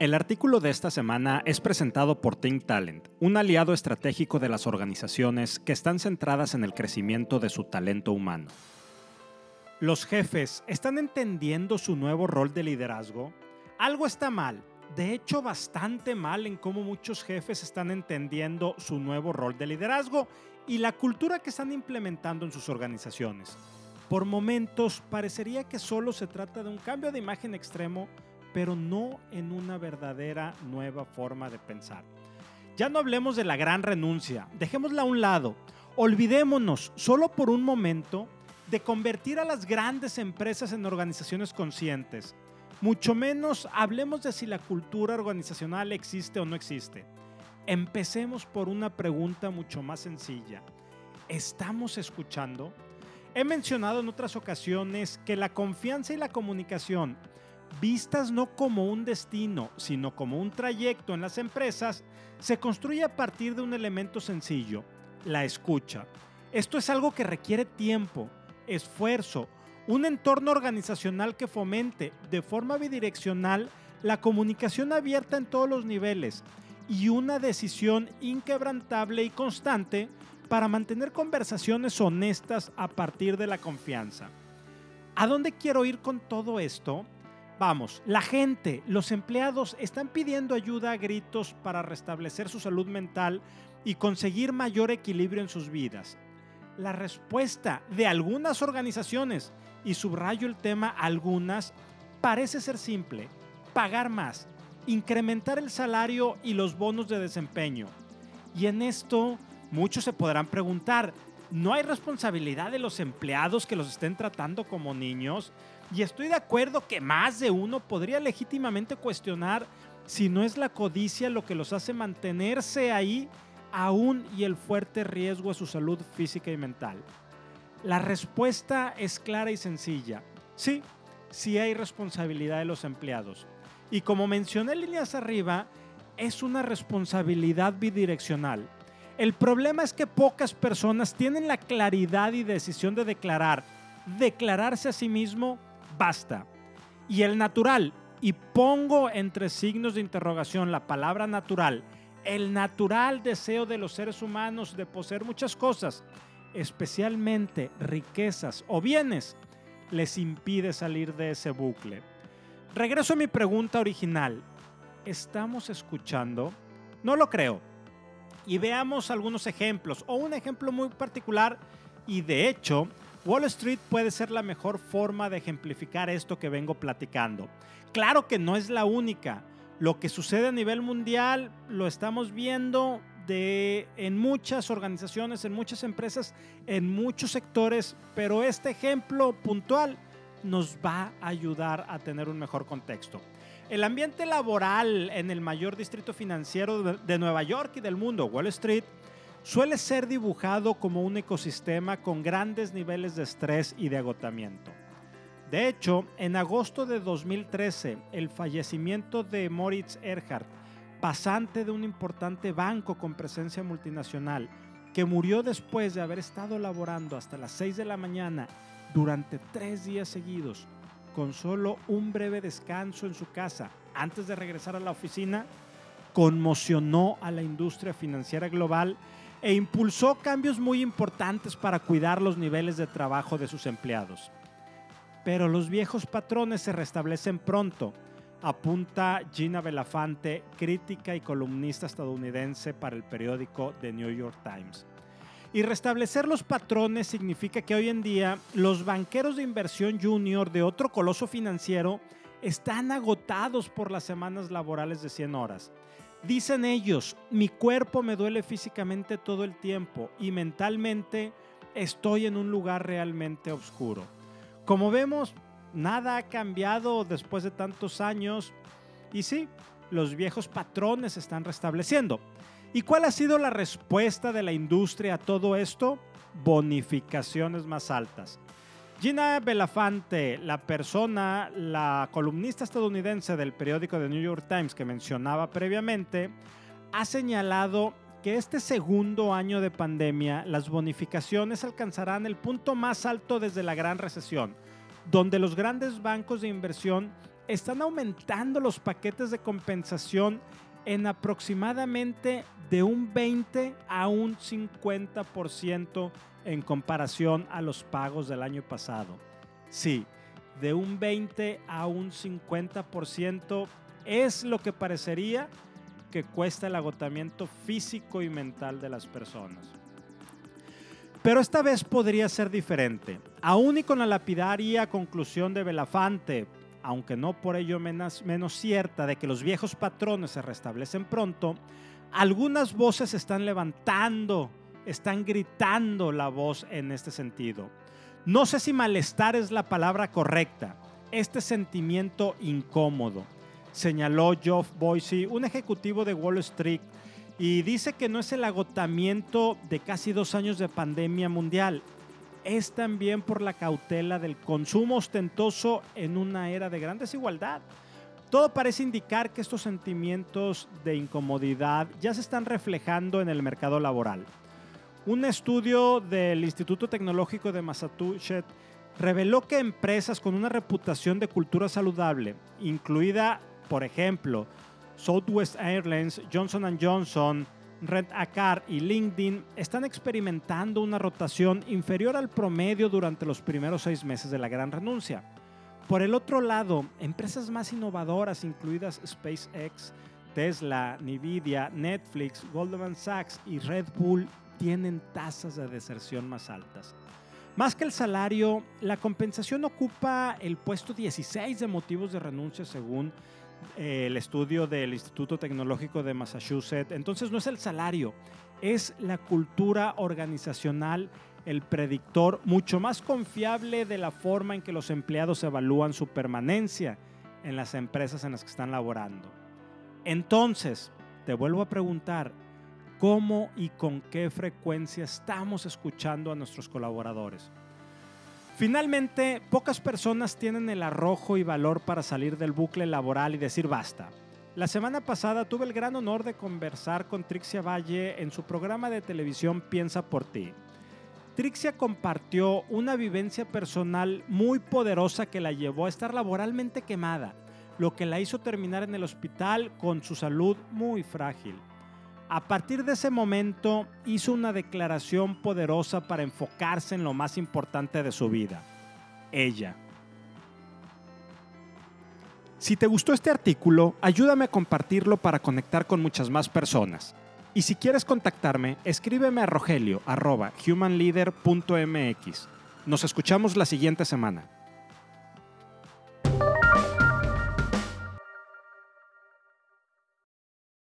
El artículo de esta semana es presentado por Think Talent, un aliado estratégico de las organizaciones que están centradas en el crecimiento de su talento humano. ¿Los jefes están entendiendo su nuevo rol de liderazgo? Algo está mal, de hecho bastante mal en cómo muchos jefes están entendiendo su nuevo rol de liderazgo y la cultura que están implementando en sus organizaciones. Por momentos parecería que solo se trata de un cambio de imagen extremo pero no en una verdadera nueva forma de pensar. Ya no hablemos de la gran renuncia, dejémosla a un lado. Olvidémonos solo por un momento de convertir a las grandes empresas en organizaciones conscientes. Mucho menos hablemos de si la cultura organizacional existe o no existe. Empecemos por una pregunta mucho más sencilla. ¿Estamos escuchando? He mencionado en otras ocasiones que la confianza y la comunicación vistas no como un destino, sino como un trayecto en las empresas, se construye a partir de un elemento sencillo, la escucha. Esto es algo que requiere tiempo, esfuerzo, un entorno organizacional que fomente de forma bidireccional la comunicación abierta en todos los niveles y una decisión inquebrantable y constante para mantener conversaciones honestas a partir de la confianza. ¿A dónde quiero ir con todo esto? Vamos, la gente, los empleados están pidiendo ayuda a gritos para restablecer su salud mental y conseguir mayor equilibrio en sus vidas. La respuesta de algunas organizaciones, y subrayo el tema algunas, parece ser simple, pagar más, incrementar el salario y los bonos de desempeño. Y en esto muchos se podrán preguntar, ¿no hay responsabilidad de los empleados que los estén tratando como niños? Y estoy de acuerdo que más de uno podría legítimamente cuestionar si no es la codicia lo que los hace mantenerse ahí aún y el fuerte riesgo a su salud física y mental. La respuesta es clara y sencilla. Sí, sí hay responsabilidad de los empleados. Y como mencioné líneas arriba, es una responsabilidad bidireccional. El problema es que pocas personas tienen la claridad y decisión de declarar, declararse a sí mismo basta. Y el natural, y pongo entre signos de interrogación la palabra natural, el natural deseo de los seres humanos de poseer muchas cosas, especialmente riquezas o bienes, les impide salir de ese bucle. Regreso a mi pregunta original. ¿Estamos escuchando? No lo creo. Y veamos algunos ejemplos, o un ejemplo muy particular, y de hecho Wall Street puede ser la mejor forma de ejemplificar esto que vengo platicando. Claro que no es la única. Lo que sucede a nivel mundial lo estamos viendo en muchas organizaciones, en muchas empresas, en muchos sectores, pero este ejemplo puntual nos va a ayudar a tener un mejor contexto. El ambiente laboral en el mayor distrito financiero de Nueva York y del mundo, Wall Street, suele ser dibujado como un ecosistema con grandes niveles de estrés y de agotamiento. De hecho, en agosto de 2013, el fallecimiento de Moritz Erhardt, pasante de un importante banco con presencia multinacional, que murió después de haber estado laborando hasta las 6 de la mañana durante tres días seguidos, con solo un breve descanso en su casa antes de regresar a la oficina, conmocionó a la industria financiera global e impulsó cambios muy importantes para cuidar los niveles de trabajo de sus empleados. Pero los viejos patrones se restablecen pronto, apunta Gina Belafante, crítica y columnista estadounidense para el periódico The New York Times. Y restablecer los patrones significa que hoy en día los banqueros de inversión junior de otro coloso financiero están agotados por las semanas laborales de 100 horas Dicen ellos, mi cuerpo me duele físicamente todo el tiempo y mentalmente estoy en un lugar realmente oscuro. Como vemos, nada ha cambiado después de tantos años y sí, los viejos patrones se están restableciendo. ¿Y cuál ha sido la respuesta de la industria a todo esto? Bonificaciones más altas. Gina Belafante, la persona, la columnista estadounidense del periódico The New York Times que mencionaba previamente, ha señalado que este segundo año de pandemia las bonificaciones alcanzarán el punto más alto desde la gran recesión, donde los grandes bancos de inversión están aumentando los paquetes de compensación en aproximadamente de un 20 a un 50% en comparación a los pagos del año pasado. Sí, de un 20 a un 50% es lo que parecería que cuesta el agotamiento físico y mental de las personas. Pero esta vez podría ser diferente. Aún y con la lapidaria conclusión de Belafante, aunque no por ello menos, cierta de que los viejos patrones se restablecen pronto, algunas voces están levantando, están gritando la voz en este sentido. No sé si malestar es la palabra correcta, este sentimiento incómodo, señaló Geoff Boise, un ejecutivo de Wall Street, y dice que no es el agotamiento de casi dos años de pandemia mundial, es también por la cautela del consumo ostentoso en una era de gran desigualdad. Todo parece indicar que estos sentimientos de incomodidad ya se están reflejando en el mercado laboral. Un estudio del Instituto Tecnológico de Massachusetts reveló que empresas con una reputación de cultura saludable, incluida, por ejemplo, Southwest Airlines, Johnson Johnson, Red Acar y LinkedIn están experimentando una rotación inferior al promedio durante los primeros seis meses de la gran renuncia. Por el otro lado, empresas más innovadoras, incluidas SpaceX, Tesla, Nvidia, Netflix, Goldman Sachs y Red Bull, tienen tasas de deserción más altas. Más que el salario, la compensación ocupa el puesto 16 de motivos de renuncia según el estudio del Instituto Tecnológico de Massachusetts. Entonces no es el salario, es la cultura organizacional el predictor mucho más confiable de la forma en que los empleados evalúan su permanencia en las empresas en las que están laborando. Entonces, te vuelvo a preguntar, ¿cómo y con qué frecuencia estamos escuchando a nuestros colaboradores? Finalmente, pocas personas tienen el arrojo y valor para salir del bucle laboral y decir basta. La semana pasada tuve el gran honor de conversar con Trixia Valle en su programa de televisión Piensa por ti. Trixia compartió una vivencia personal muy poderosa que la llevó a estar laboralmente quemada, lo que la hizo terminar en el hospital con su salud muy frágil. A partir de ese momento hizo una declaración poderosa para enfocarse en lo más importante de su vida, ella. Si te gustó este artículo, ayúdame a compartirlo para conectar con muchas más personas. Y si quieres contactarme, escríbeme a rogelio.humanleader.mx. Nos escuchamos la siguiente semana.